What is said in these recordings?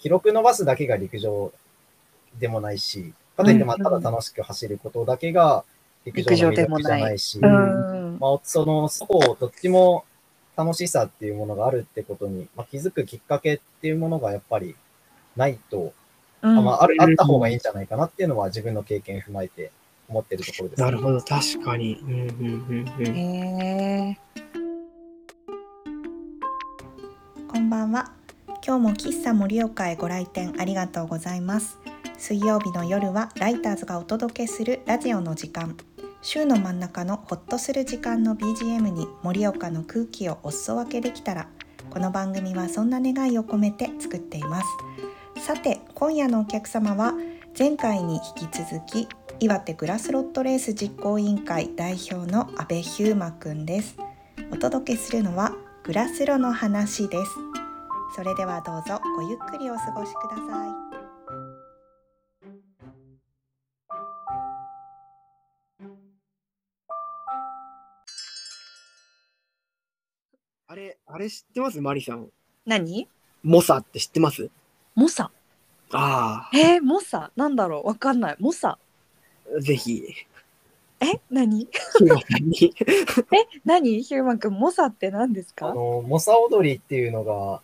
記録伸ばすだけが陸上でもないし、かといってまあただ楽しく走ることだけが陸上の魅力じゃないし、うん。まあ、その、そこをどっちも楽しさっていうものがあるってことに、まあ、気づくきっかけっていうものがやっぱりないと、うんあまあ、あるあった方がいいんじゃないかなっていうのは自分の経験を踏まえて思ってるところです、なるほど、確かに。うんうんうんうん。へえ。こんばんは。今日も喫茶盛岡へご来店ありがとうございます。水曜日の夜はライターズがお届けするラジオの時間。週の真ん中のホッとする時間の BGM に盛岡の空気をお裾分けできたら、この番組はそんな願いを込めて作っています。さて、今夜のお客様は前回に引き続き岩手グラスロットレース実行委員会代表の阿部ヒューマくんです。お届けするのはグラスロの話です。それではどうぞごゆっくりお過ごしください。あれ、あれ知ってます？マリさん。何？モサって知ってます？モサ？あえー、モサ？なんだろう？わかんない。モサ？あ、ぜひ、え何？え何？ヒューマンくん、モサって何ですか？あの、モサ踊りっていうのが、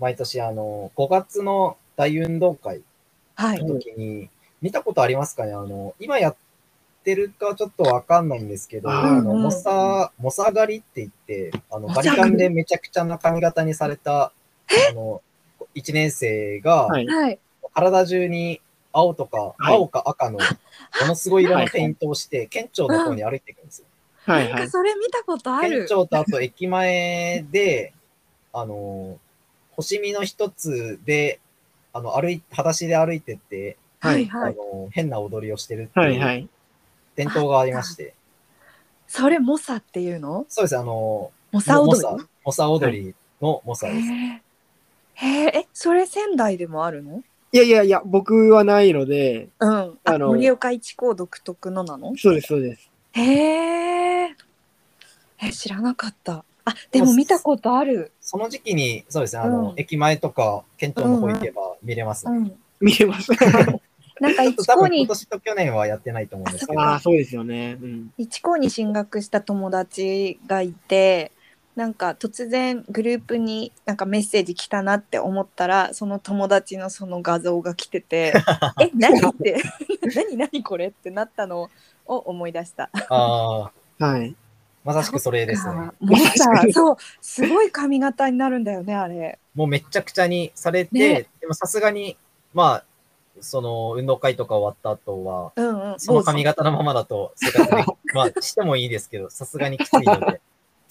毎年あの、5月の大運動会はい。の時に、見たことありますかね？あの、今やってるかちょっとわかんないんですけど、あの、モサ、モサ狩りって言って、あの、バリカンでめちゃくちゃな髪型にされた、あの、1年生が、はい。はい。体中に青とか、はい青か赤の、ものすごい色のペイントをして、県庁の方に歩いていくんですよ。はいはいなんか。それ見たことあ県る。庁とあと駅前で、あの、星見の一つで、あの、歩い、裸足で歩いてって、はいあはい。の、変な踊りをしてるっていう。伝統がありまして、それモサっていうの？そうです、あの、モサ踊り？モサ、モサ踊りのモサへです。え。へえ、え、それ仙台でもあるの？いやいやいや、僕はないので、うん。ああの盛岡一高独特のなの？そうです、そうです。へえ。え、知らなかった。あ、でも見たことある。その時期に、そうですね、あの、うん駅前とか県庁の方行けば見れます。見れます。なんか一高に年と去年はやってないと思うんですけど、ああ、そうですよね。うん。一高に進学した友達がいてなんか突然グループになんかメッセージ来たなって思ったらその友達のその画像が来てて「え何?」って「何何これ?」ってなったのを思い出した。ああ、はい。まさしくそれですね。もうさそうすごい髪型になるんだよねあれ。もうめっちゃくちゃにされて、ねでもさすがに、まあ、その運動会とか終わった後は、うんうん。その髪型のままだと生活で、まあしてもいいですけど、さすがにきついので、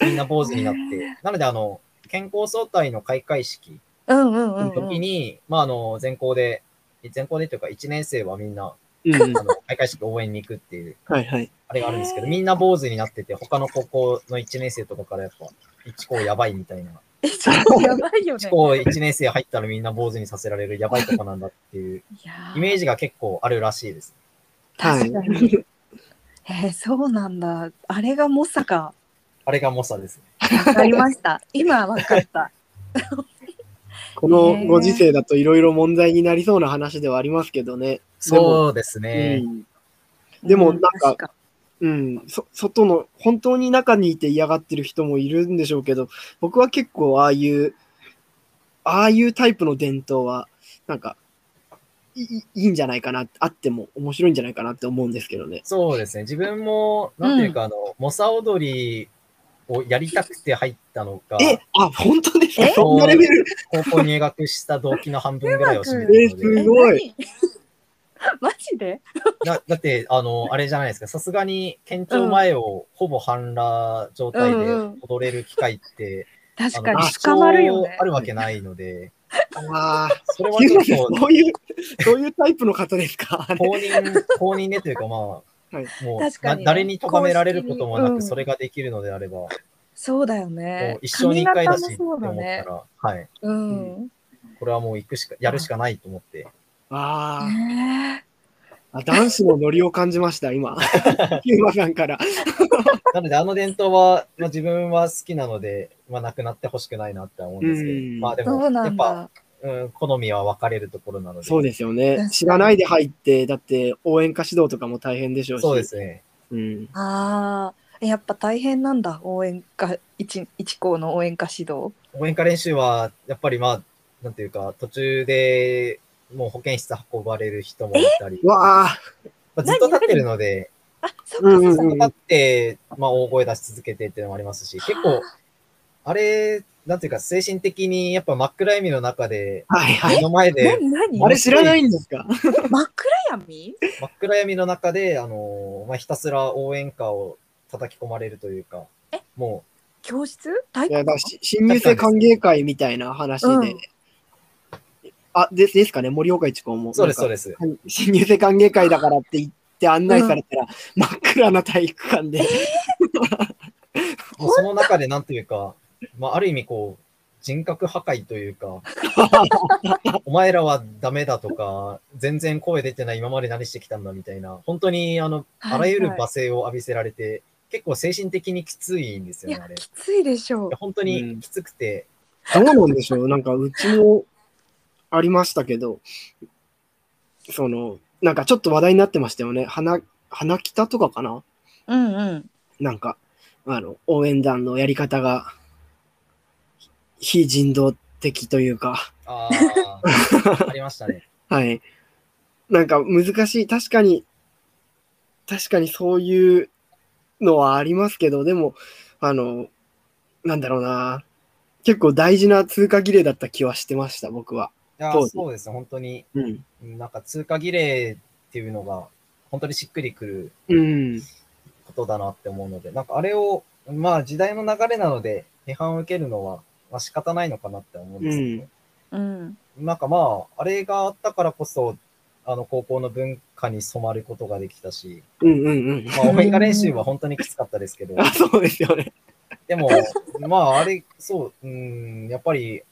みんな坊主になって、なのであの、健康総体の開会式うんうんうんのうん。時に、まああの、全校で、全校でというか1年生はみんな、うん開会式応援に行くっていう、はいはい。あれがあるんですけど、みんな坊主になってて、他の高校の1年生とかからやっぱ、一校やばいみたいな。えちょっとやばいよね。一校1年生入ったらみんな坊主にさせられるやばいとこなんだっていうイメージが結構あるらしいです。確かに。えー、そうなんだ。あれがモサか。あれが猛者ですね。わかりました。今わかった。このご時世だといろいろ問題になりそうな話ではありますけどね。そうですうね。ん。でもなんかうん、そ外の本当に中にいて嫌がってる人もいるんでしょうけど僕は結構ああいうああいうタイプの伝統はなんかいいいいんじゃないかなあっても面白いんじゃないかなって思うんですけどね。そうですね。自分も、なんていうか、あの、猛者踊りをやりたくて入ったのが、えあ本当ですか？え？そんなレベル高校入学した動機の半分ぐらいを占めえてるのすで、えごい。何 マジで？だだって、あの、あれじゃないですか、さすがに県庁前をほぼ半裸状態でうんうん。踊れる機会って、確かあのに捕まるよね。あ。るわけないので、ああそれはちょっと、そういうそういうタイプの方ですか？公認、公認でというか、まあ、はい。もう誰に咎められることもなく、それができるのであれば、もそうだようね。一生に一回だしって髪思った。ら、はい、うん。これはもう行くしか、やるしかないと思って、ああ男子のノリを感じました今 ヒューマさんからなので、あの伝統は、まあ、自分は好きなので、まあ、なくなってほしくないなって思うんですけど、うんまあでも、やっぱ。うん、好みは分かれるところなので。そうですよね知らないで入って、だって応援歌指導とかも大変でしょうし。そうですね。うん。ああ、やっぱ大変なんだ。応援歌、一一校の応援歌指導。応援歌練習は、やっぱりまあ、なんていうか、途中でもう保健室運ばれる人もいたり、うわあ、まあずっと立ってるので、あ、そっか立って、まあ大声出し続けてっていうのもありますし、結構、あれ、なんていうか、精神的にやっぱ真っ暗闇の中で、はいはい。目の前で、あれ知らないんですか？真っ暗闇？真っ暗闇の中で、あのまあ、ひたすら応援歌を叩き込まれるというか、も教室？体育新入生歓迎会みたいな話で。うんあ、ですですかね、森岡一高も。う、そうです、そうでです。す。新入生歓迎会だからって言って案内されたら、真っ暗な体育館で。もうその中でなんていうか、まあ、ある意味こう、人格破壊というか、お前らはダメだとか、全然声出てない、今まで何してきたんだみたいな、本当にあの、はいあらゆる罵声を浴びせられて、結構精神的にきついんですよね、あれ。きついでしょうや本当にきつくて、どうなんでしょうなんかうちもありましたけど、その、なんかちょっと話題になってましたよね。花、花北とかかな？うんうんなんか、あの、応援団のやり方が、非人道的というか、ああ、ありましたね。はい。なんか難しい。確かに、確かにそういうのはありますけど、でも、あの、なんだろうな。結構大事な通過儀礼だった気はしてました、僕は。いやそうです本当に、うん。なんか通過儀礼っていうのが、本当にしっくりくるうん。ことだなって思うので、なんかあれを、まあ時代の流れなので批判を受けるのは、まあ仕方ないのかなって思うんですけど、うんなんかまあ、あれがあったからこそ、あの高校の文化に染まることができたし、うんうんうん。まあ応援歌練習は本当にきつかったですけど、あ、そうですよね。でも、まああれ、そう、うん、やっぱり、あ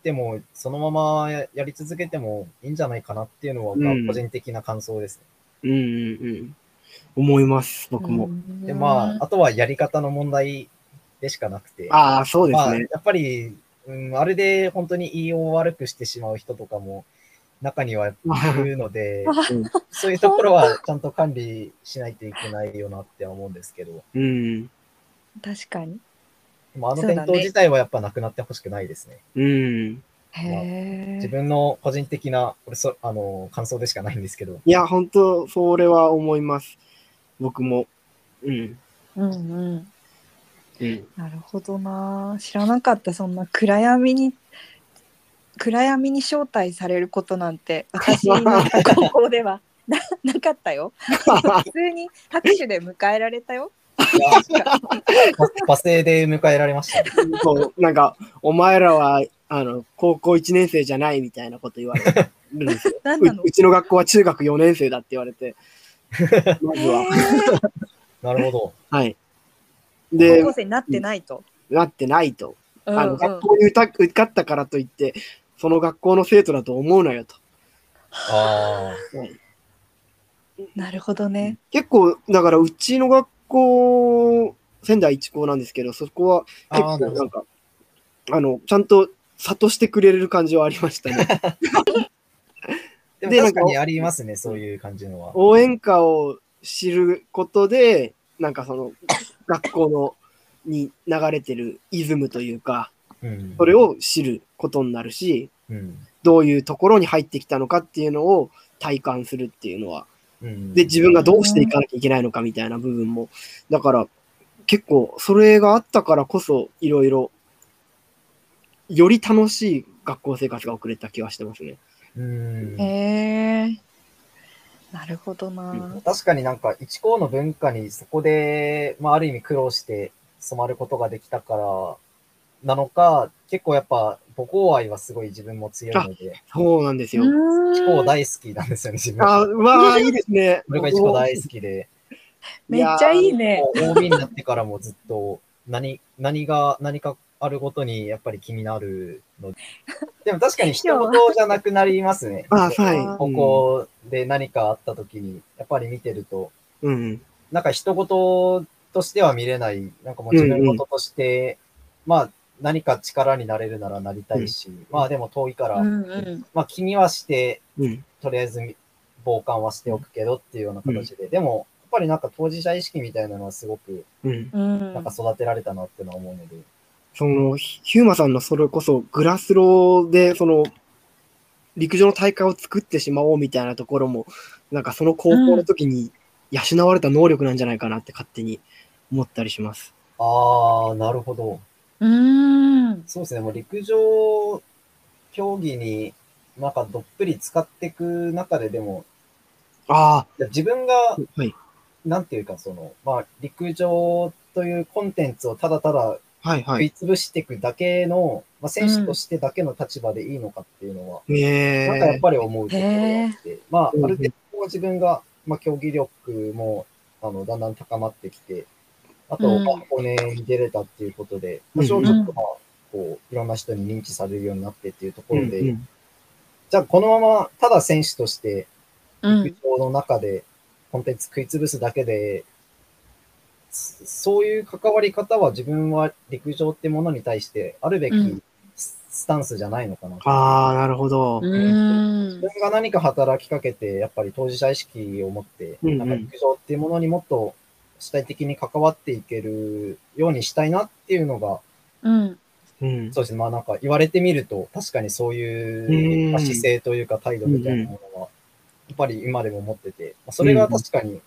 っても、そのままややり続けてもいいんじゃないかなっていうのは、うん個人的な感想ですね。うんうんうん。思います、僕も。で、まあ、あとはやり方の問題でしかなくて、ああ、そうでますあ、ね。やっぱり、うん、あれで本当に言いを悪くしてしまう人とかも中にはいるので、そういうところはちゃんと管理しないといけないよなって思うんですけど、うん。確かにでもあのそうだね伝統自体はやっぱなくなってほしくないですね。うん。へえ自分の個人的な、これそあの感想でしかないんですけど、いや、本当それは思います。僕も。うん。うんうんうん。なるほどな知らなかったそんな暗闇に暗闇に招待されることなんて私の 高校ではななかったよ 普通に拍手で迎えられたよ 罵声で迎えられました、ね。そう、なんか、お前らは、あの、高校1年生じゃないみたいなこと言われるんですよ。ううちの学校は中学4年生だって言われて、まずは。なるほど。はい。高で校、生になってないと、なってないと。あの、うんうん学校に受か受かったからといって、その学校の生徒だと思うなよと。あなるほどね結構、だから、うちの学校、仙台一高なんですけど、そこはあ。結。構なんか、あの、ちゃんと諭してくれる感じはありましたね。でなんか確かにありますね、そういう感じのは。応援歌を知ることで、なんかその、学校の、に流れてるイズムというか、うん、それを知ることになるし、うん、どういうところに入ってきたのかっていうのを体感するっていうのは、うん。で、自分がどうしていかなきゃいけないのかみたいな部分も、だから、結構、それがあったからこそ、いろいろ、より楽しい学校生活が送れた気はしてますね。うん。へえなるほどな、確かになんか一校の文化にそこで、まあ、ある意味苦労して染まることができたからなのか、結構やっぱ母校愛はすごい自分も強いので、そうなんですよ。うん一校大好きなんですよね、自分。あ、わあ、いいですね。それが一校大好きで、めっちゃいいねもう OB になってからもずっと何、何が、何かあるごとにやっぱり気になるので。でも確かに一言じゃなくなりますね。あ、はい。高校で何かあった時に、やっぱり見てると、うん。なんか一言としては見れない、なんかもう自分事として、まあ、何か力になれるならなりたいし、まあでも遠いから、うんうんまあ気にはして、うん。とりあえず傍観はしておくけどっていうような形で、でも、やっぱりなんか当事者意識みたいなのはすごくうん。うんなんか育てられたなっていうのは思うので、その、ヒヒューマさんのそれこそグラスローで、その、陸上の大会を作ってしまおうみたいなところも、なんかその高校の時に養われた能力なんじゃないかなって勝手に思ったりします。ああ、なるほど。うんそうですね、もう陸上競技になんかどっぷり使っていく中ででも、あ自分があ、はい。なんていうか、その、まあ、陸上というコンテンツをただただはいはい。食い潰していくだけの、まあ、選手としてだけの立場でいいのかっていうのは、ねなんかやっえ。ぱり思うところがあって、まあ、あうんうんる程度自分が、まあ、競技力も、あの、だんだん高まってきて、あと、箱根に出れたっていうことで、うん。多少ちょっと、まあ、こう、いろんな人に認知されるようになってっていうところで、うんうん。じゃあこのままただ選手としてうん。陸上の中でコンテンツ食い潰すだけで、そそういう関わり方は自分は陸上ってものに対してあるべきうん。ススタンスじゃないのかな。ああ、なるほど。うん。自分が何か働きかけて、やっぱり当事者意識を持って、うんうん。なんか陸上っていうものにもっと主体的に関わっていけるようにしたいなっていうのが、うん。うん。そうですね、まあなんか言われてみると、確かにそういう、うん。まあ姿勢というか態度みたいなものは、やっぱり今でも持ってて、まあそれが確かに、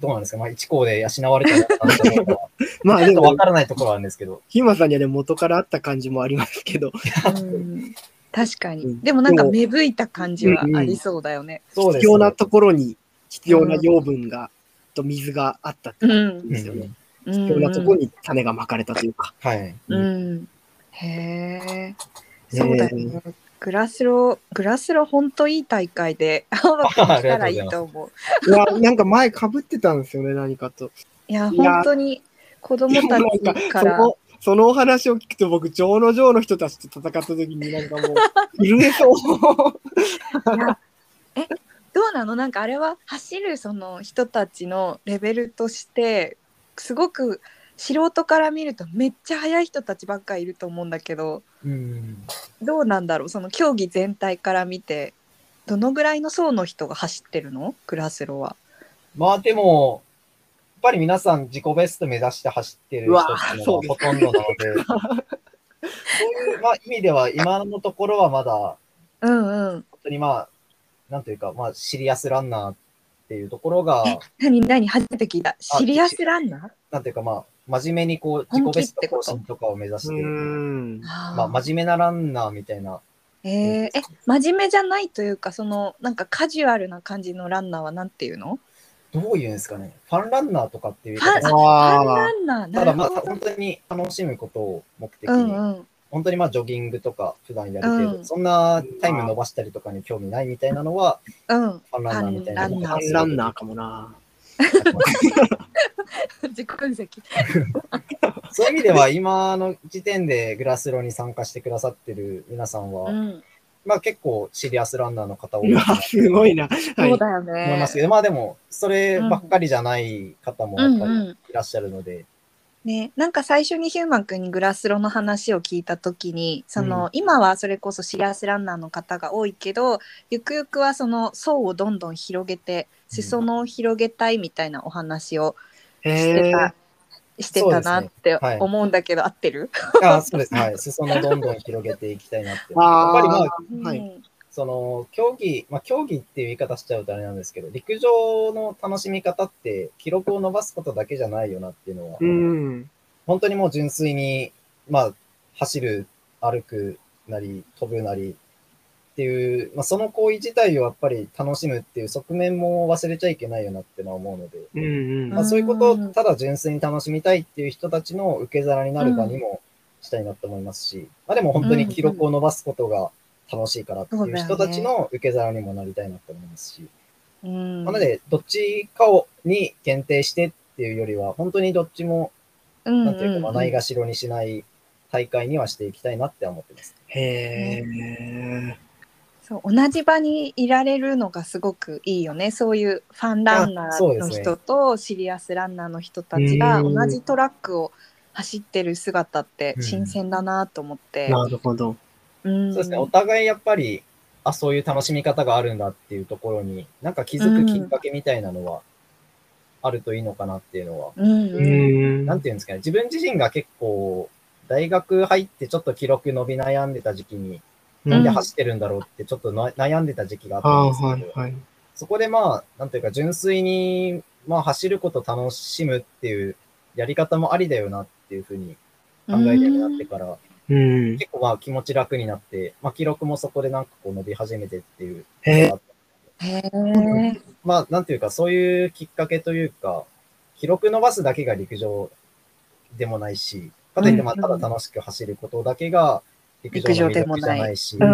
どうなんですか、まあ一校で養われたのかなと思うのは、まあでもわ、からないところはあるんですけど、ヒューマさんにはね、元からあった感じもありますけど、うん。確かに。うん。でもなんか芽吹いた感じはありそうだよね。そうです必要なところに必要な養分が、と水があったってうこんとですよね。うん必要なところに種がまかれたというか。はい。うんへえそうだよねグラスログラスロ本当いい大会で青葉君来たらいいと思う いや、なんか前かぶってたんですよね、何かと。いや本当に子供たなんかちからその、そのお話を聞くと僕、城の城の人たちと戦った時になんかもう、震えそう。いやえどうなの？なんかあれは走るその人たちのレベルとしてすごく素人から見るとめっちゃ速い人たちばっかりいると思うんだけどうん。どうなんだろう？その競技全体から見てどのぐらいの層の人が走ってるの？グラスロは。まあでも、やっぱり皆さん自己ベスト目指して走ってる人っていうほとんどなので、そういう、まあ、意味では今のところはまだ、うんうん。本当にまあ、なんというか、まあ、シリアスランナーっていうところが、何何初めて聞いた。シリアスランナなんていうかまあ、真面目にこう、自己ベスト更新とかを目指して。まあ、真面目なランナーみたいな、えー、え真面目じゃないというかそのなんかカジュアルな感じのランナーはなんていうの？どういうんですかね、ファンランナーとかっていうファンラあ、ンナー？なただまあ。本当に楽しむことを目的に。本当にまあ、ジョギングとか普段やるけど、うんそんなタイム伸ばしたりとかに興味ないみたいなのは、うん。ファンランナーみたいなのファンランナーかもな。自己分析。そういう意味では、今の時点でグラスロに参加してくださってる皆さんは、うん。まあ結構シリアスランナーの方多いと、すごいな。はい。そうだよ思いねます。けど、まあでも、そればっかりじゃない方もやっぱりうんうんいらっしゃるので、ね、なんか最初にヒューマン君にグラスロの話を聞いた時にその、うん。今はそれこそシリアスランナーの方が多いけどゆくゆくはその層をどんどん広げて裾野を広げたいみたいなお話をしてへた、してたなって思うんだけど、合ってる、あそうです。はい。裾野どんどん広げていきたいなって。やっぱりまあ、はい。うんその、競技、まあ競技っていう言い方しちゃうとあれなんですけど、陸上の楽しみ方って記録を伸ばすことだけじゃないよなっていうのは、うん。本当にもう純粋に、まあ、走る、歩くなり、飛ぶなりっていう、まあ、その行為自体をやっぱり楽しむっていう側面も忘れちゃいけないよなってのは思うので、うんうん。まあ、そういうことをただ純粋に楽しみたいっていう人たちの受け皿になる場にもしたいなと思いますし、まあ、でも本当に記録を伸ばすことが楽しいからっていう人たちの受け皿にもなりたいなと思いますし、うんなので、どっちかをに限定してっていうよりは、本当にどっちもうんなんていうか、ないがしろにしない大会にはしていきたいなって思ってます。へえ。そう同じ場にいられるのがすごくいいよねそういうファンランナーの人とシリアスランナーの人たちがうん同じトラックを走ってる姿って新鮮だなと思って。なるほど。うん。そうですね、お互いやっぱり、あ、そういう楽しみ方があるんだっていうところに、なんか気づくきっかけみたいなのは、あるといいのかなっていうのは、うん。なんていうんですかね、自分自身が結構、大学入ってちょっと記録伸び悩んでた時期に、なんで走ってるんだろうってちょっとな悩んでた時期があったんですけど、はい、はい。そこでまあ、なんていうか、純粋に、まあ、走ること楽しむっていうやり方もありだよなっていうふうに考えるようになってから、うん。結構まあ気持ち楽になって、まあ記録もそこでなんかこう伸び始めてっていう。へへえ。まあなんていうかそういうきっかけというか、記録伸ばすだけが陸上でもないし、かといってまあうんただ楽しく走ることだけが陸上の魅力じゃないし、ま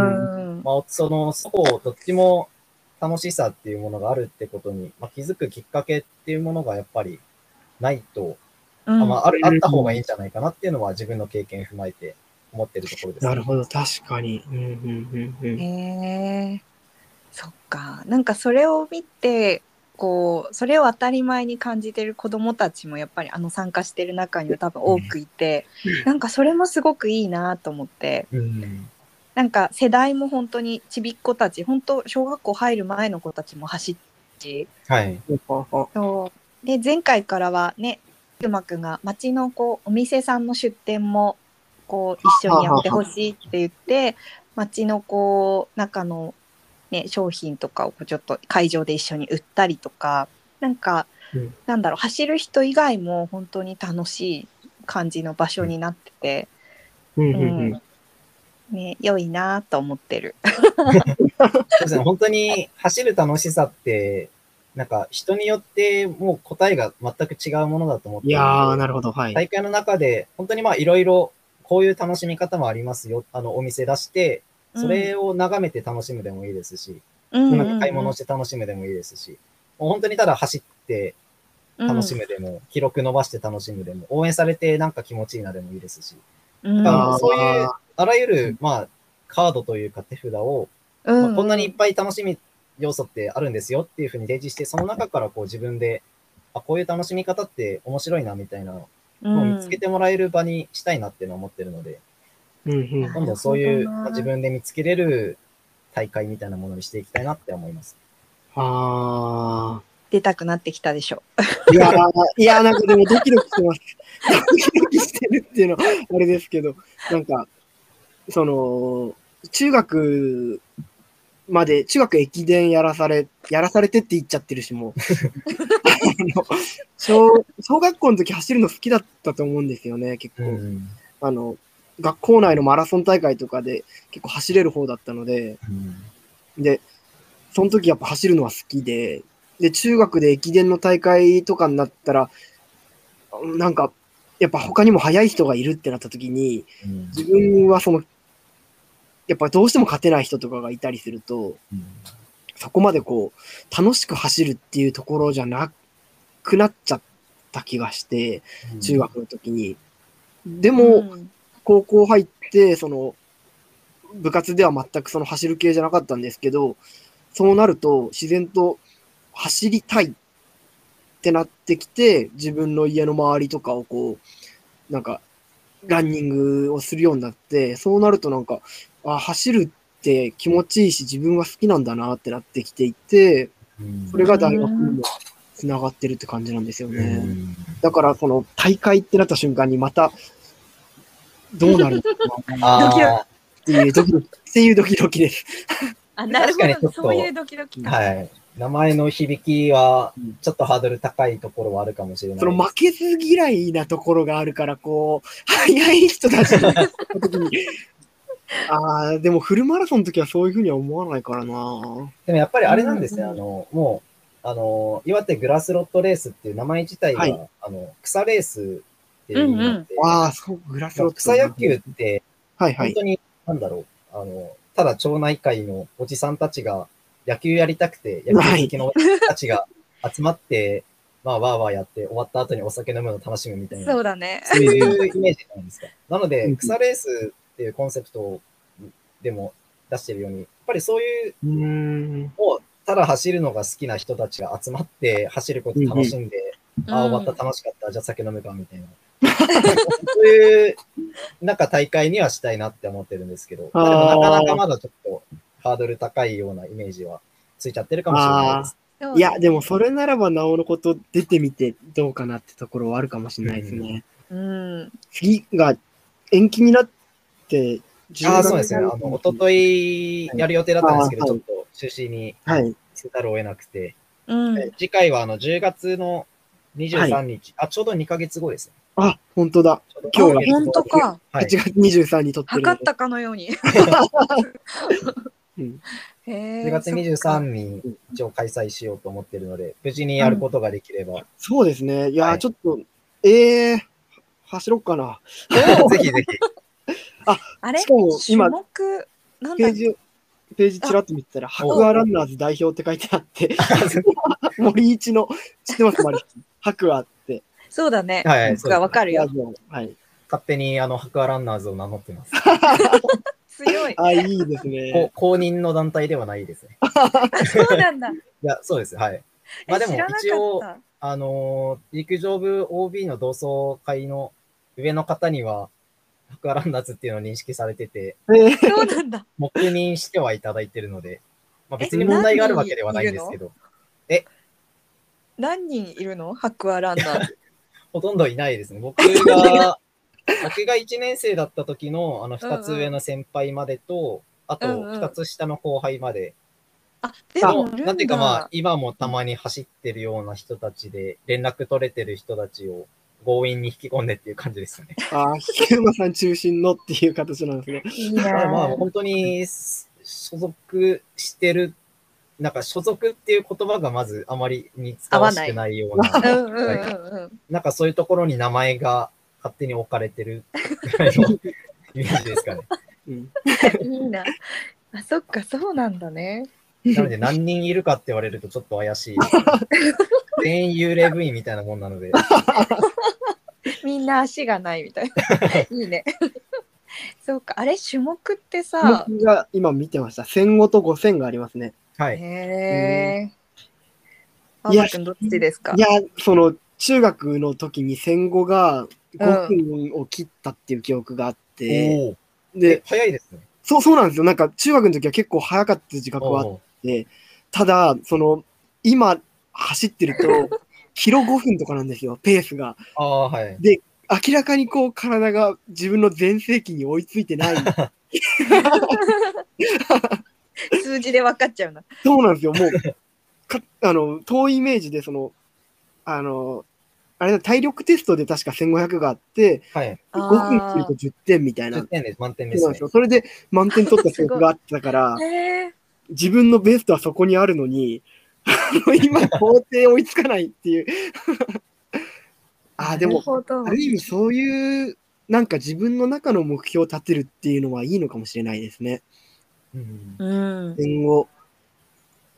あその、そこをどっちも楽しさっていうものがあるってことに、まあ、気づくきっかけっていうものがやっぱりないと、うんあまあ、あるあった方がいいんじゃないかなっていうのは自分の経験踏まえて思ってるところです、なるほど、確かに。うん、うん、うん、うん。へえ。そっか。なんかそれを見て、こうそれを当たり前に感じてる子どもたちもやっぱりあの参加してる中には多分多くいて、なんかそれもすごくいいなと思ってうん。なんか世代も本当にちびっ子たち本当小学校入る前の子たちも走ってはい。そうで前回からはねゆうまくんが町のこうお店さんの出店もこう一緒にやってほしいって言って町のこう中の、ね、商品とかをこうちょっと会場で一緒に売ったりとかなんか、うん。なんだろう走る人以外も本当に楽しい感じの場所になってて、うん、ううん、うん。ね、良いなと思ってる。そうですね、本当に走る楽しさって、なんか人によってもう答えが全く違うものだと思っていやー、なるほど、はい。大会の中で、本当にまあいろいろこういう楽しみ方もありますよ。あの、お店出して、それを眺めて楽しむでもいいですし、うんなんか買い物して楽しむでもいいですし、もう本当にただ走って楽しむでも、記録伸ばして楽しむでも、応援されてなんか気持ちいいなでもいいですし、うん。そういうあらゆる、まあ、カードというか手札を、まあこんなにいっぱい楽しみ要素ってあるんですよっていうふうに提示して、その中からこう自分で、あ、こういう楽しみ方って面白いなみたいなのを見つけてもらえる場にしたいなっていうのは思ってるので、うん、うん。どんどんそういう、自分で見つけれる大会みたいなものにしていきたいなって思います。あ出たくなってきたでしょ。ー。いやー、いやー、なんかでもドキドキしてます。ドキドキしてるっていうのはあれですけど、なんか、その、中学まで、中学駅伝やらされ、やらされてって言っちゃってるし、もう。あの小小学校の時走るの好きだったと思うんですよね、結構。うん。あの、学校内のマラソン大会とかで結構走れる方だったので、で、その時やっぱ走るのは好きで、で、中学で駅伝の大会とかになったら、なんか、やっぱ他にも速い人がいるってなった時に、うん。自分はその、やっぱどうしても勝てない人とかがいたりすると、うん。そこまでこう、楽しく走るっていうところじゃなくなっちゃった気がして、中学の時に。でも、うん高校入って、その、部活では全くその走る系じゃなかったんですけど、そうなると自然と走りたいってなってきて、自分の家の周りとかをこう、なんか、ランニングをするようになって、そうなるとなんか、あ、走るって気持ちいいし、自分は好きなんだなってなってきていて、うん。それが大学にもつながってるって感じなんですようね。んだから、その大会ってなった瞬間にまた、どうなるのかっていうドキドキ、っていうドキドキです。あなるほど確かにちょっとそういうドキドキーはい。名前の響きはうん、ちょっとハードル高いところはあるかもしれない。その負けず嫌いなところがあるから、こう、速い人たちの時に、ああ、でもフルマラソンの時はそういうふうには思わないからな。でもやっぱりあれなんですよ、うんあの、もう、あの、岩手グラスロットレースっていう名前自体が、はいあの、草レースっていう意味になって、ああ、そう、グラスロット。草野球って、はいはい。本当に、なんだろう、あの、ただ町内会のおじさんたちが野球やりたくて、野球好きのおじさんたちが集まって、まあ、わーわーやって、終わった後にお酒飲むの楽しむみたいな、そうだね。そういうイメージじゃないですか。なのうで、ん草レースっていうコンセプトでも出してるように、やっぱりそういううーん。をただ走るのが好きな人たちが集まって走ること楽しんで、ああ、終わった、楽しかった、じゃあ酒飲むかみたいな。そういう、なんか大会にはしたいなって思ってるんですけど、まあでもなかなかまだちょっとハードル高いようなイメージはついちゃってるかもしれないです。いや、でもそれならばなおのこと出てみてどうかなってところはあるかもしれないですね。うん。次が延期になって、ああ、そうですね。あの、一昨日やる予定だったんですけど、はいちょっと中止にはい。せざるを得なくて、うん。え次回はあの10月の23日、あ、ちょうど2ヶ月後ですね。あ、本当だ。今日があ本当か。はい8。月23に撮ってる。測ったかのように。うんへえ。10月そっ23かに一応開催しようと思ってるので、無事にやることができれば、そうですね。いやー、はいちょっと、えー、走ろっかな。ぜひぜひ。あれ？しかも今種目、なんだっけ？ページ、ページちらっと見てたら、白亜ランナーズ代表って書いてあって、森一の、知ってますマリキ白亜って。そうだね。はいわかるよ。はい。勝手にあの、白亜ランナーズを名乗ってます。強い。あ、いいですこね。公認の団体ではないですね。あそうなんだ。いや、そうです。はい。まあでも一応あのー陸上部 OB の同窓会の上の方には、白亜ランナーズっていうのを認識されてて、えー。そうなんだ。黙認してはいただいてるので、まあ、え別に問題があるわけではないんですけど、何人いるの？白亜ランナー。ほとんどいないですね。僕が、僕が1年生だった時の、あの、2つ上の先輩までと、あと、うんうん。2つ下の後輩まで。あ、での、もなんていうかまあ、今もたまに走ってるような人たちで、連絡取れてる人たちを強引に引き込んでっていう感じですよね。あー、ヒューマさん中心のっていう形なんですね。いいまあ、本当に、所属してる、なんか所属っていう言葉がまずあまりに使わしくないような、うんうんうんうん。なんかそういうところに名前が勝手に置かれてるぐらいのイメージですかね。うん。いいな。あ、そっか、そうなんだね。なので何人いるかって言われるとちょっと怪しい。全員幽霊部員みたいなもんなので、みんな足がないみたいな。いいね。そうか、あれ種目ってさ。僕が今見てました。1500と5000がありますね。はい。へえ。いやどっちですか？い。や、その、中学の時に1500が5分を切ったっていう記憶があって、おーでえ、早いですね。そう、そうなんですよ。なんか中学の時は結構早かった自覚はあって、ただ、その、今走ってると、キロ5分とかなんですよ、ペースが。ああ、はい。明らかにこう体が自分の全盛期に追いついてない。数字で分かっちゃうな。そうなんですよ、もう、かあの、遠いイメージで、その、あの、あれだ、体力テストで確か1500があって、はい。5分切ると10点みたいな。10点です。満点ですねそうなんです。よ。それで満点取った記憶があったから、へえ。自分のベストはそこにあるのに、今、到底追いつかないっていう。ああ、でも、ある意味そういう、なんか自分の中の目標を立てるっていうのはいいのかもしれないですね。うんうん。戦後。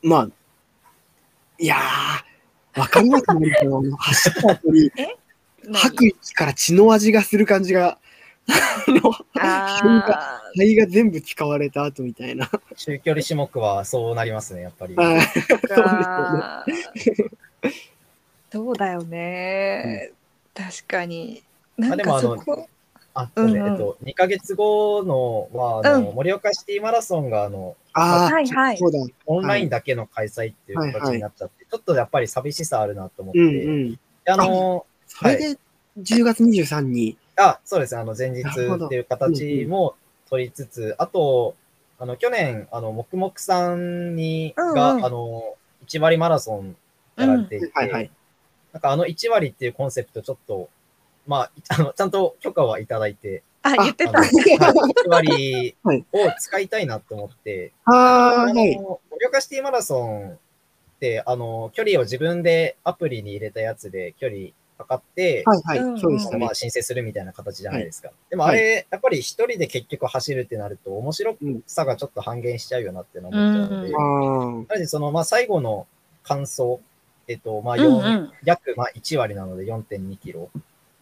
まあ、いやー、わかりますね。あの走った後に 吐く息から血の味がする感じが、あの、あ肺が全部使われた後みたいな。中距離種目はそうなりますね、やっぱり。はいあ。そうだよね。確かに。なんかでもあのそこ。あ、うんうんそうね、えっと、2ヶ月後のは、あの、う盛岡シティマラソンが、あの、ああ、はいはいそうだ。オンラインだけの開催っていうはい形になっちゃって、ちょっとやっぱり寂しさあるなと思って、うんうん。であの、それで10月23に、あ、そうですね、あの、前日っていう形も取りつつ、あと、あの、去年、あの、黙々さんに、うんうんが、あの、1割マラソンやられていて、はいはい。なんかあの1割っていうコンセプトちょっと、まあ、あの、ちゃんと許可はいただいて、あ、言ってた。あのはい、1割 はいを使いたいなと思って、ああ、あの、はい。盛岡シティマラソンって、あの、距離を自分でアプリに入れたやつで距離測って、はいはいまあ、。申請するみたいな形じゃないですか。でもあれ、やっぱり一人で結局走るってなると、面白さがちょっと半減しちゃうよなっていうのは思っちゃうので。なので、その、まあ、最後の完走、えっと、まあ、うん四うん約、まあ、1割なので4.2キロを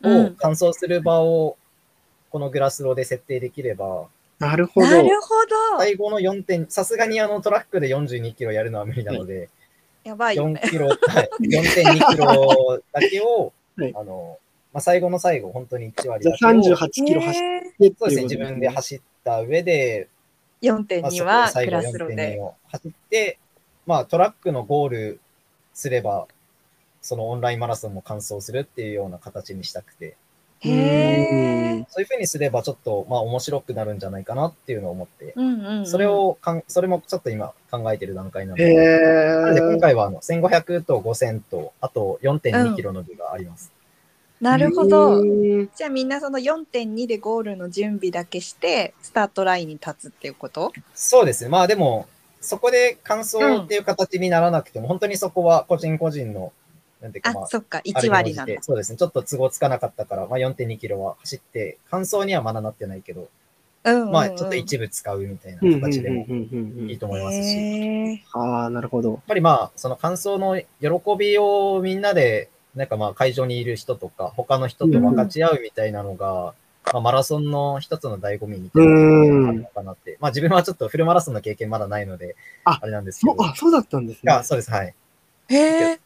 うん完走する場を、このグラスローで設定できれば、なるほど。なるほど。最後の4点、さすがにあのトラックで42キロやるのは無理なので、やばいよね4。キロ、はい、4.2キロだけを、はい。あの、まあ、最後の最後、本当に1割じゃあだけを38キロ走っへてそうですね、自分で走った上で、ーまあ、4.2そこはクで最後ラスロで4.2。を走って、まあ、トラックのゴールすれば、そのオンラインマラソンも完走するっていうような形にしたくて、へえ。そういうふうにすればちょっと、まあ、面白くなるんじゃないかなっていうのを思って、うんうんうんそれをかん、それもちょっと今考えてる段階なのへで、なので今え。回はあの1500と5000と、あと4.2キロの部があります。なるほど。うんじゃあみんなその4.2でゴールの準備だけしてスタートラインに立つっていうこと？そうですね。まあでも、そこで完走っていう形にならなくても、本当にそこは個人個人の、なんていうか、まあ、あそっかあ1れ割なんだ。そうですね。ちょっと都合つかなかったから、まあ4.2キロは走って、完走にはまだなってないけど、うんうんうんまあちょっと一部使うみたいなうんうん形でもうんうんうんいいと思いますし、やっへーああ、なるほど。ぱりまあ、その完走の喜びをみんなで、なんかまあ会場にいる人とか、他の人と分かち合うみたいなのが、まあ、マラソンの一つの醍醐味みたいなのがあるのかなって。まあ自分はちょっとフルマラソンの経験まだないので、ああれなんですけど。そう、あ、そうだったんですね。あそうです、はい。へえ。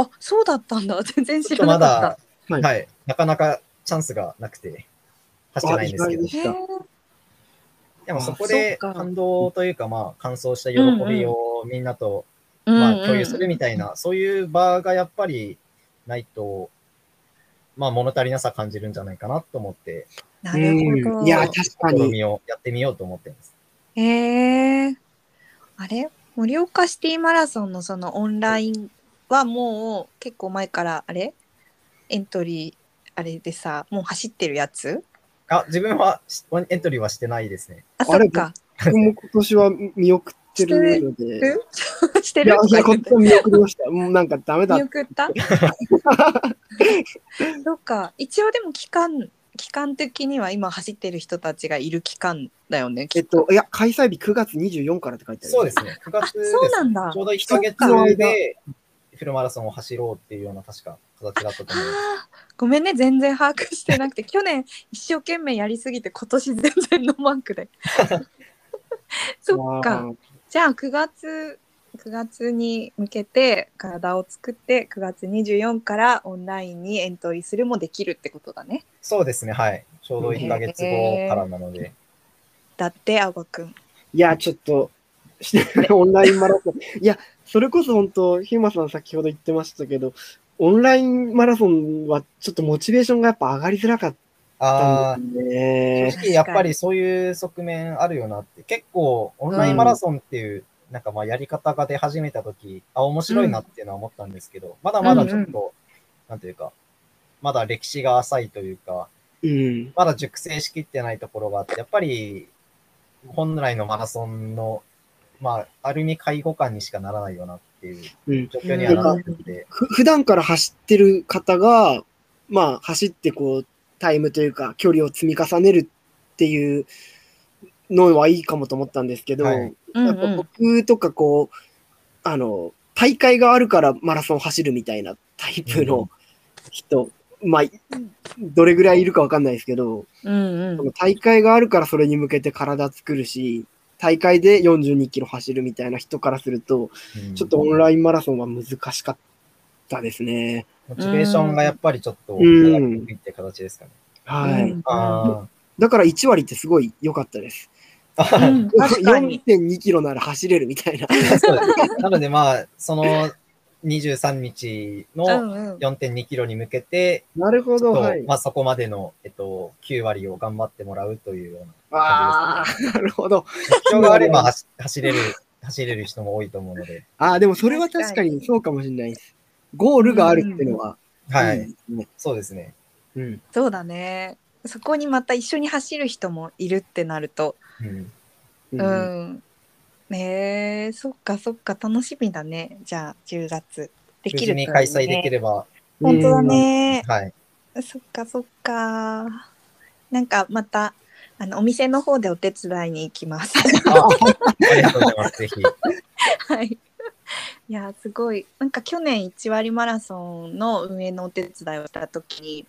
あそうだったんだ。全然知らなかっだ、はい。はい、なかなかチャンスがなくて、走ってないんですけど。でもそこあで感動というか、まあ、完走した喜びをみんなと、まあ、共有するみたいな、そういう場がやっぱりないと、まあ、物足りなさ感じるんじゃないかなと思って、なるほど。うん。いや、確か試に。やってみようと思ってます。へえ。あれ？盛岡シティマラソンのそのオンラインはもう結構前からあれ？エントリーあれでさもう走ってるやつ？あ、自分はしエントリーはしてないですね。ああれそっか。僕も今年は見送ってるので。る していや、るいや、こっちは見送りました。もうなんかダメだ見。送った？そっか一応でも期間期間的には今走ってる人たちがいる期間だよねきえっと、いや、開催日9月24からって書いてある。そうですね。9あ月です。そうなんだちょうど1ヶ月でフルマラソンを走ろうっていうような確か形だったと思います。ごめんね全然把握してなくて 去年一生懸命やりすぎて今年全然ノーマークで そっかわじゃあ9月9月に向けて体を作って9月24からオンラインにエントリーするもできるってことだねそうですね、はい。ちょうど1ヶ月後からなので。だってあごくんーいや、ちょっと、してオンラインマラソン。いや、それこそ本当、ひまさん先ほど言ってましたけど、オンラインマラソンはちょっとモチベーションがやっぱ上がりづらかっああたんですね。正直やっぱりそういう側面あるよなって、結構オンラインマラソンっていう、なんかまあやり方が出始めたとき、あ、面白いなっていうのは思ったんですけど、まだまだちょっと、なんていうか、まだ歴史が浅いというか、うん。まだ熟成しきってないところがあって、やっぱり本来のマラソンの、まあ、ある意味介護官にしかならないよなっていううん。状況にはなってて、ふ普段から走ってる方が、まあ、走ってこう、タイムというか、距離を積み重ねるっていうのはいいかもと思ったんですけど、はい。やっぱ僕とかこう、あの、大会があるからマラソン走るみたいなタイプの人、まあ、どれぐらいいるかわかんないですけど、うんうん。その大会があるからそれに向けて体作るし、大会で42キロ走るみたいな人からすると、うんちょっとオンラインマラソンは難しかったですね。モチベーションがやっぱりちょっとうん上がりにくいって形ですかね。はい。うんあだから1割ってすごい良かったです。あ、うん確かに4.2キロなら走れるみたいな。そうです。なのでまあ、その23日うのんうん4.2キロに向けて、なるほど、とはい。まあ、そこまでの、えっと、9割を頑張ってもらうというようなあ感じです、あ、なるほど。人があれば走走れる、走れる人も多いと思うので、ああ、でもそれは確かにそうかもしれないです。ゴールがあるっていうのは、はいいいで、すね。そうですね。うん。そうだねそこにまた一緒に走る人もいるってなるとうん、ううんん、ねえそっかそっか。楽しみだね。じゃあ10月。できるね。に開催できれば、本当だね、はい。そっかそっか。なんかまたあのお店の方でお手伝いに行きます。あありがとうございます。ぜひ。はい。いやすごい。なんか去年1割マラソンの運営のお手伝いをした時に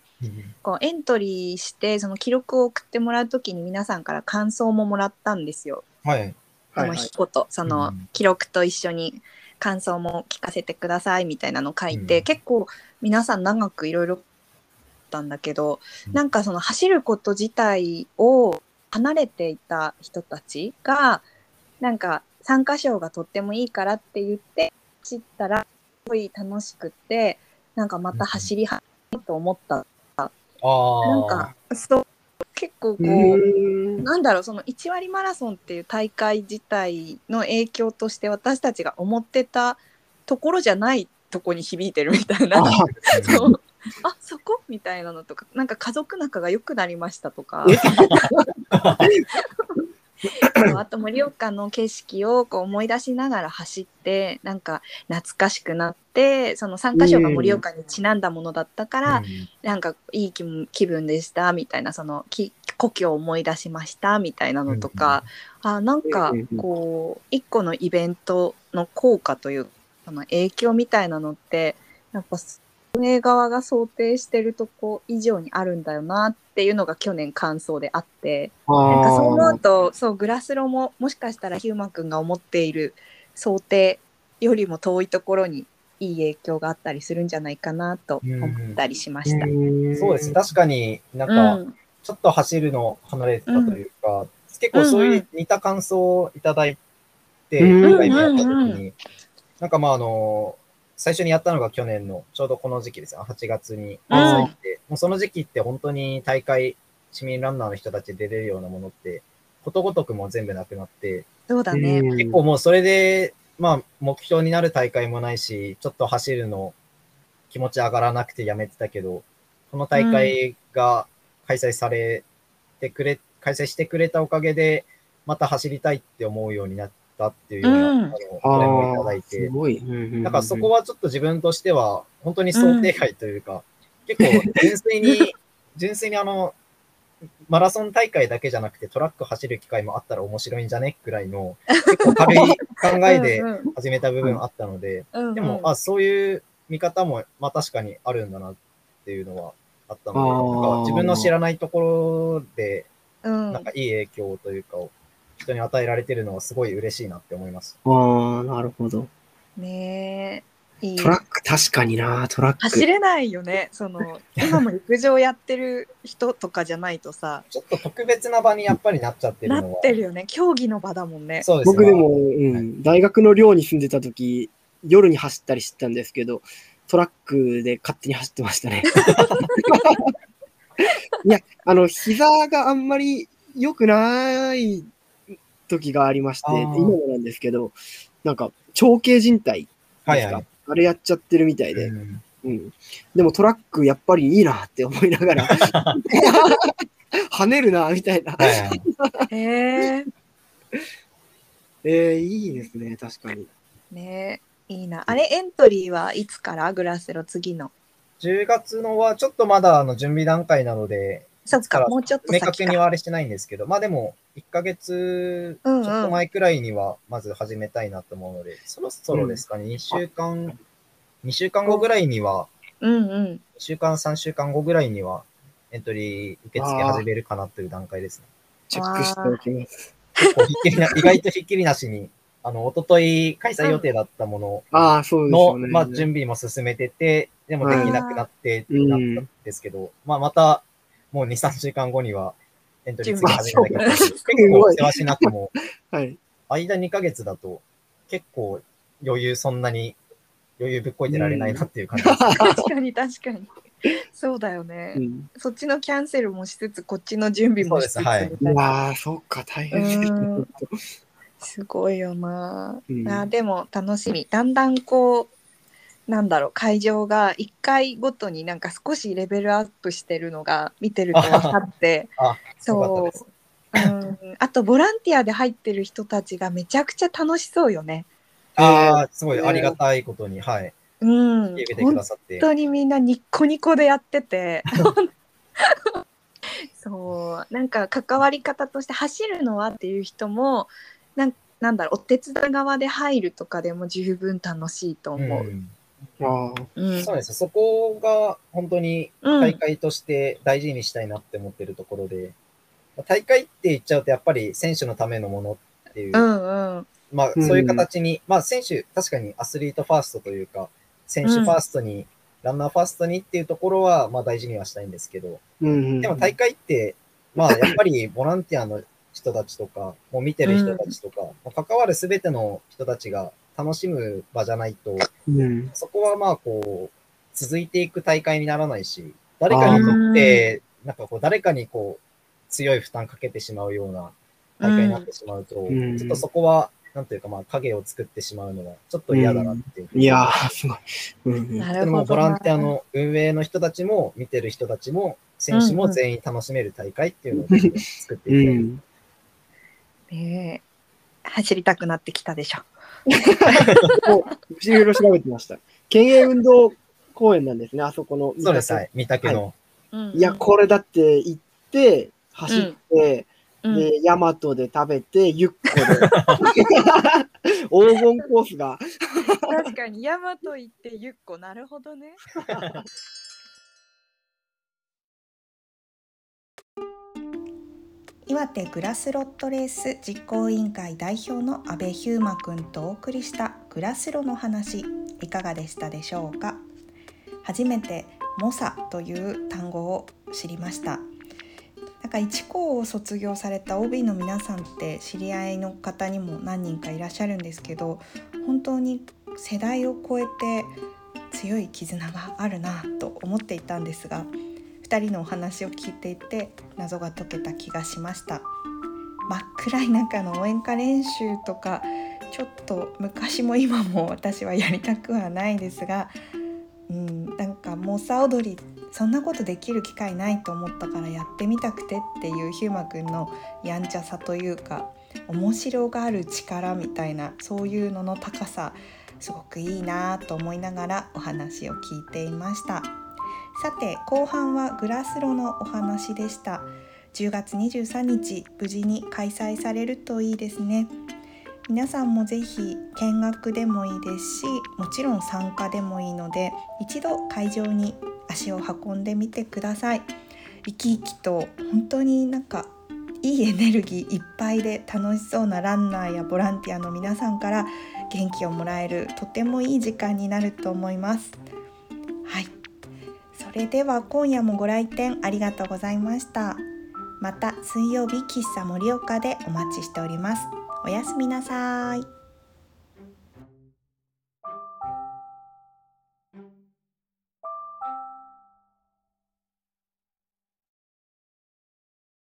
こうエントリーしてその記録を送ってもらう時に皆さんから感想ももらったんですよ。はい。はいはい一言そのうん記録と一緒に感想も聞かせてくださいみたいなの書いて、うん結構皆さん長くいろいろったんだけど、うんなんかその走ること自体を離れていた人たちがなんか参加賞がとってもいいからって言って走ったらすごい楽しくってなんかまた走り始めと思った。ああ。なんかそう結構こう、うんなんだろうその1割マラソンっていう大会自体の影響として私たちが思ってたところじゃないとこに響いてるみたいな。あ そう。あそこ？みたいなのとか。なんか家族仲が良くなりましたとかあと盛岡の景色をこう思い出しながら走ってなんか懐かしくなってその参加賞が盛岡にちなんだものだったから、うん。なんかいい気分気分でしたみたいなそのき故郷を思い出しましたみたいなのとか、あなんかうんうんこう一個のイベントの効果というその影響みたいなのってやっぱ運営側が想定してるとこ以上にあるんだよなっていうのが去年感想であって。なんかそう思うとそうグラスロももしかしたらヒューマくんが思っている想定よりも遠いところにいい影響があったりするんじゃないかなと思ったりしました。そうですね。確かになんうか、ん。ちょっと走るの離れてたというか、結構そういう似た感想をいただいて、うん。1回目やった時うんに、なんかまああの、最初にやったのが去年のちょうどこの時期ですね、8月に開催して、もうその時期って本当に大会、市民ランナーの人たち出れるようなものって、ことごとくもう全部なくなって、そうだね。結構もうそれで、まあ目標になる大会もないし、ちょっと走るの気持ち上がらなくてやめてたけど、この大会が開催されてくれ、開催してくれたおかげで、また走りたいって思うようになったっていうような、うん。あの、これもいただいて、ごい。だからそこはちょっと自分としては、本当に想定外というか、結構純粋に、純粋にあの、マラソン大会だけじゃなくてトラック走る機会もあったら面白いんじゃね？くらいの、結構軽い考えでうんうん。始めた部分あったので、うんうん。でも、あ、そういう見方も、まあ確かにあるんだなっていうのはあったので、なんか自分の知らないところで、うん。なんかいい影響というかを人に与えられてるのはすごい嬉しいなって思います。ああ、なるほど。ねえいいトラック、確かにな、トラック。走れないよねその今も陸上やってる人とかじゃないとさちょっと特別な場にやっぱりなっちゃってるなのは。ってるよね競技の場だもんねそうですね。僕でも、うん、大学の寮に住んでた時、夜に走ったりしてたんですけど、トラックで勝手に走ってましたね。いや、あの、膝があんまり良くない時がありまして、今もなんですけど、なんか、長径靭帯ですか、はいはい。あれやっちゃってるみたいで、うん。うん。でもトラックやっぱりいいなって思いながら、跳ねるな、みたいな。へ ええー、いいですね、確かに。ねえいいな。あれエントリーはいつから？グラスロ次の。10月のはちょっとまだあの準備段階なので、そっか？もうちょっと明確にはあれしてないんですけど、まあでも、1ヶ月ちうんうん。ょっと前くらいにはまず始めたいなと思うので、そろそろですかね、2週間、2週間後ぐらいには、うんうん。2週間、3週間後ぐらいには、エントリー受付始めるかなという段階ですね。チェックしておきます。結構ひっきりな、意外とひっきりなしに、あの、一昨日開催予定だったものああ、そうですの、よね。まあ、準備も進めてて、でもできなくなってなったんですけど、まあ、また、もう2、3週間後には、エントリー次始めなきゃ結構世話しなくも、はい。間2ヶ月だと、結構余裕そんなに、余裕ぶっこいてられないなっていう感じ。です。確かに確かに。そうだよね、うん、そっちのキャンセルもしつつこっちの準備もしつつみたいあ、そっか、大変すごいよな、うん。あでも楽しみ。だんだんこうなんだろう会場が1回ごとになんか少しレベルアップしてるのが見てると分かってそ。う、うん、あとボランティアで入ってる人たちがめちゃくちゃ楽しそうよね。ああ、すごいありがたいことに、はい。うん、本。当にみんなニッコニコでやってて そうなんか関わり方として走るのはっていう人もなんなんだろうお手伝い側で入るとかでも十分楽しいと思う。うんうん。そうです。そこが本当にうん。大会として大事にしたいなって思ってるところで、大会って言っちゃうとやっぱり選手のためのものっていう、うんうん。うん。まあそういう形に、まあ選手、確かにアスリートファーストというか、選手ファーストにランナーファーストにっていうところは、まあ大事にはしたいんですけど、うんうんでも大会って、まあやっぱりボランティアの人たちとか、もう見てる人たちとか、まあ関わるすべての人たちが楽しむ場じゃないと、うんそこはまあこう、続いていく大会にならないし、誰かにとって、なんかこう、誰かにこう、強い負担かけてしまうような大会になってしまうと、んちょっとそこは、なんというかまあ影を作ってしまうのは、ちょっと嫌だなっていうふうにいやー、すごい。うんでるほどな。もボランティアの運営の人たちも、見てる人たちも、選手も全員楽しめる大会っていうのを作っていきたい。うんねえ走りたくなってきたでしょ。もう、いろいろ調べてました。県営運動公園なんですね、あそこの。そうです、はい。三択の。いや、これだって行って、走って、うん、で、ヤマトで食べて、ユッコで。黄金コースが。確かに、ヤマト行ってゆっこ、なるほどね。岩手グラスロットレース実行委員会代表の阿部ヒューマくんとお送りしたグラスロの話いかがでしたでしょうか？初めてモサという単語を知りました。なんか一校を卒業された OB の皆さんって知り合いの方にも何人かいらっしゃるんですけど本当に世代を超えて強い絆があるなと思っていたんですが2人のお話を聞いていて謎が解けた気がしました真っ暗い中の応援歌練習とかちょっと昔も今も私はやりたくはないですが、うん、なんかモーサ踊りそんなことできる機会ないと思ったからやってみたくてっていうヒューマくんのやんちゃさというか面白がある力みたいなそういうのの高さすごくいいなと思いながらお話を聞いていました。さて後半はグラスロのお話でした。10月23日無事に開催されるといいですね。皆さんもぜひ見学でもいいですしもちろん参加でもいいので一度会場に足を運んでみてください。生き生きと本当になんかいいエネルギーいっぱいで楽しそうなランナーやボランティアの皆さんから元気をもらえるとてもいい時間になると思います。はい。それでは今夜もご来店ありがとうございました。また水曜日喫茶盛岡でお待ちしております。おやすみなさい。